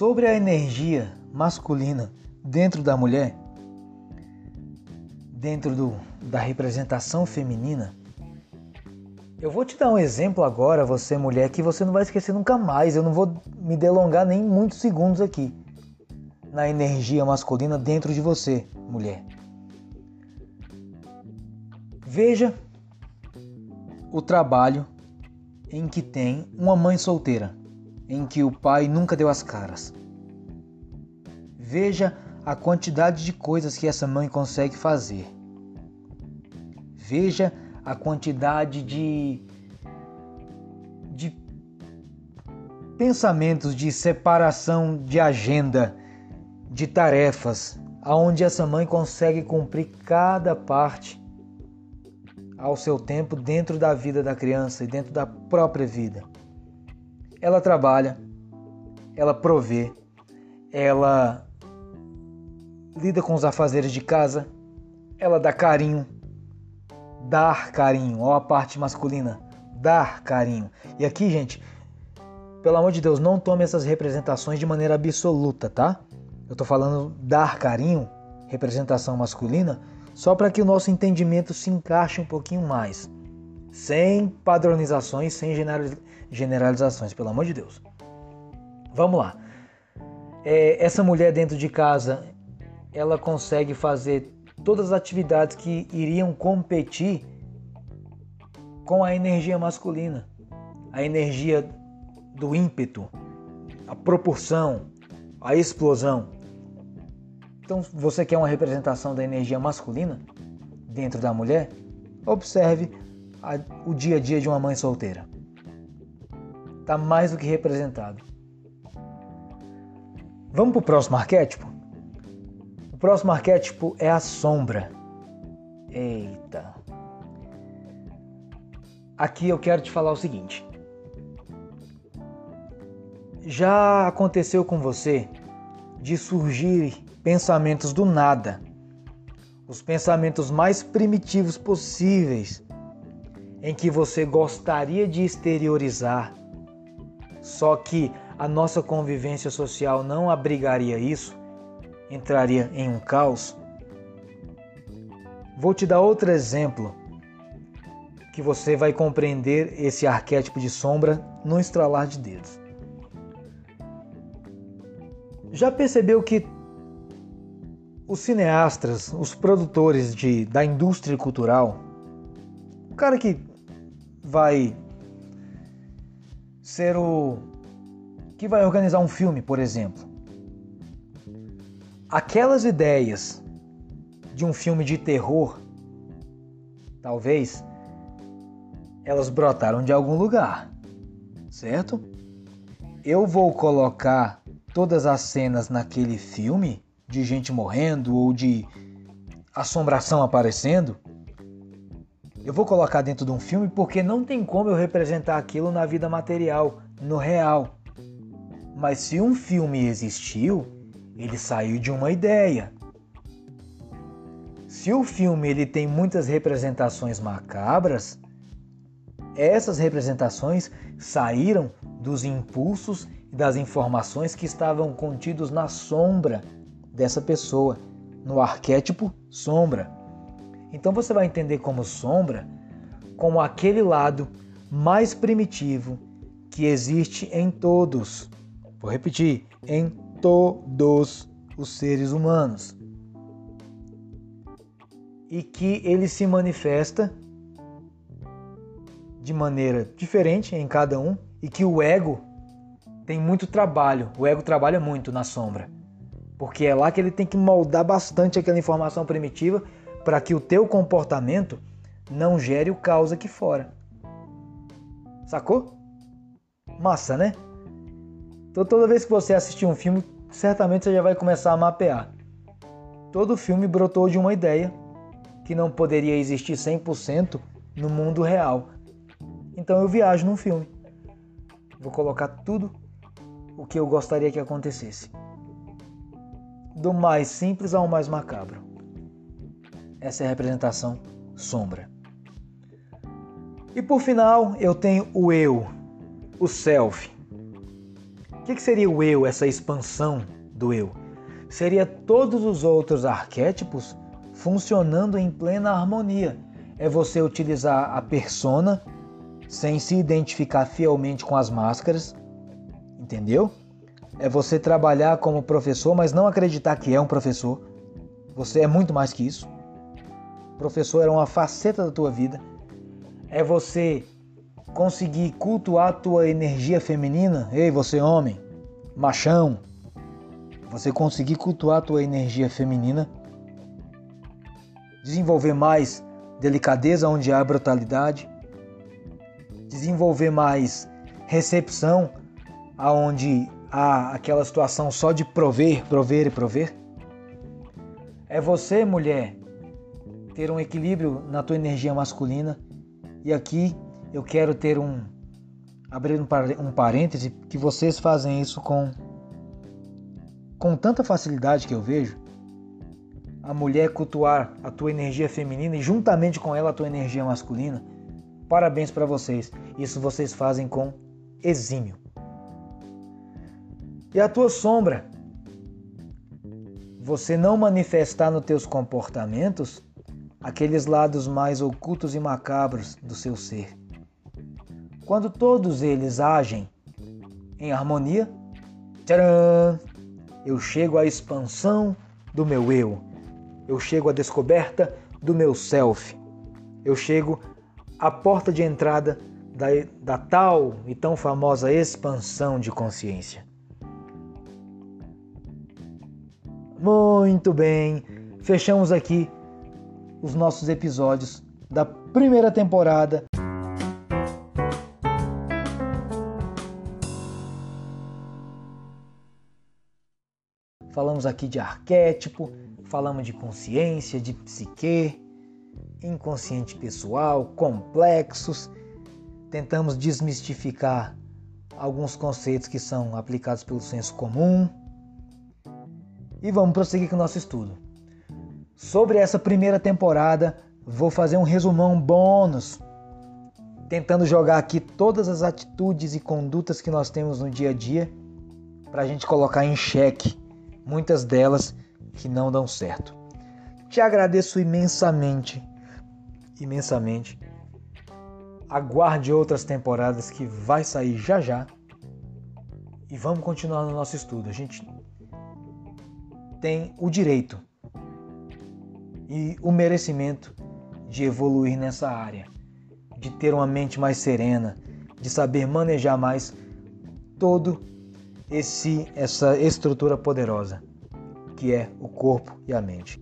sobre a energia masculina dentro da mulher, dentro do, da representação feminina, eu vou te dar um exemplo agora, você mulher, que você não vai esquecer nunca mais. Eu não vou me delongar nem muitos segundos aqui na energia masculina dentro de você, mulher. Veja o trabalho em que tem uma mãe solteira, em que o pai nunca deu as caras. Veja a quantidade de coisas que essa mãe consegue fazer. Veja a quantidade de, de pensamentos de separação de agenda, de tarefas, aonde essa mãe consegue cumprir cada parte ao seu tempo dentro da vida da criança e dentro da própria vida. Ela trabalha, ela provê, ela lida com os afazeres de casa, ela dá carinho, dar carinho, ó a parte masculina, dar carinho. E aqui, gente, pelo amor de Deus, não tome essas representações de maneira absoluta, tá? Eu tô falando dar carinho, representação masculina, só para que o nosso entendimento se encaixe um pouquinho mais. Sem padronizações, sem generalizações, pelo amor de Deus. Vamos lá. É, essa mulher dentro de casa, ela consegue fazer todas as atividades que iriam competir com a energia masculina, a energia do ímpeto, a proporção, a explosão. Então, você quer uma representação da energia masculina dentro da mulher? Observe a, o dia a dia de uma mãe solteira. Está mais do que representado. Vamos para o próximo arquétipo? próximo arquétipo é a sombra. Eita. Aqui eu quero te falar o seguinte. Já aconteceu com você de surgir pensamentos do nada, os pensamentos mais primitivos possíveis, em que você gostaria de exteriorizar, só que a nossa convivência social não abrigaria isso? entraria em um caos? Vou te dar outro exemplo que você vai compreender esse arquétipo de sombra no estralar de dedos. Já percebeu que os cineastas, os produtores de, da indústria cultural, o cara que vai ser o que vai organizar um filme, por exemplo, aquelas ideias de um filme de terror, talvez, elas brotaram de algum lugar, certo? Eu vou colocar todas as cenas naquele filme de gente morrendo ou de assombração aparecendo. Eu vou colocar dentro de um filme porque não tem como eu representar aquilo na vida material, no real. Mas se um filme existiu, ele saiu de uma ideia. Se o filme ele tem muitas representações macabras, essas representações saíram dos impulsos e das informações que estavam contidos na sombra dessa pessoa, no arquétipo sombra. Então você vai entender como sombra como aquele lado mais primitivo que existe em todos. Vou repetir, em todos os seres humanos. E que ele se manifesta de maneira diferente em cada um e que o ego tem muito trabalho. O ego trabalha muito na sombra. Porque é lá que ele tem que moldar bastante aquela informação primitiva para que o teu comportamento não gere o caos aqui fora. Sacou? Massa, né? Então toda vez que você assistir um filme, certamente você já vai começar a mapear. Todo filme brotou de uma ideia que não poderia existir 100% no mundo real. Então eu viajo num filme. Vou colocar tudo o que eu gostaria que acontecesse. Do mais simples ao mais macabro. Essa é a representação sombra. E por final, eu tenho o eu, o self que, que seria o eu, essa expansão do eu? Seria todos os outros arquétipos funcionando em plena harmonia. É você utilizar a persona sem se identificar fielmente com as máscaras, entendeu? É você trabalhar como professor, mas não acreditar que é um professor. Você é muito mais que isso. Professor era uma faceta da tua vida. É você conseguir cultuar a tua energia feminina. Ei, você homem, machão. Você conseguir cultuar a tua energia feminina. Desenvolver mais delicadeza onde há brutalidade. Desenvolver mais recepção aonde há aquela situação só de prover, prover e prover. É você, mulher, ter um equilíbrio na tua energia masculina. E aqui eu quero ter um abrir um parêntese que vocês fazem isso com com tanta facilidade que eu vejo. A mulher cultuar a tua energia feminina e juntamente com ela a tua energia masculina. Parabéns para vocês. Isso vocês fazem com exímio. E a tua sombra você não manifestar nos teus comportamentos aqueles lados mais ocultos e macabros do seu ser. Quando todos eles agem em harmonia, tcharam, eu chego à expansão do meu eu. Eu chego à descoberta do meu self. Eu chego à porta de entrada da, da tal e tão famosa expansão de consciência. Muito bem, fechamos aqui os nossos episódios da primeira temporada. Falamos aqui de arquétipo, falamos de consciência, de psique, inconsciente pessoal, complexos. Tentamos desmistificar alguns conceitos que são aplicados pelo senso comum e vamos prosseguir com o nosso estudo. Sobre essa primeira temporada, vou fazer um resumão bônus, tentando jogar aqui todas as atitudes e condutas que nós temos no dia a dia para a gente colocar em xeque muitas delas que não dão certo. Te agradeço imensamente, imensamente. Aguarde outras temporadas que vai sair já já. E vamos continuar no nosso estudo. A gente tem o direito e o merecimento de evoluir nessa área, de ter uma mente mais serena, de saber manejar mais todo esse essa estrutura poderosa que é o corpo e a mente.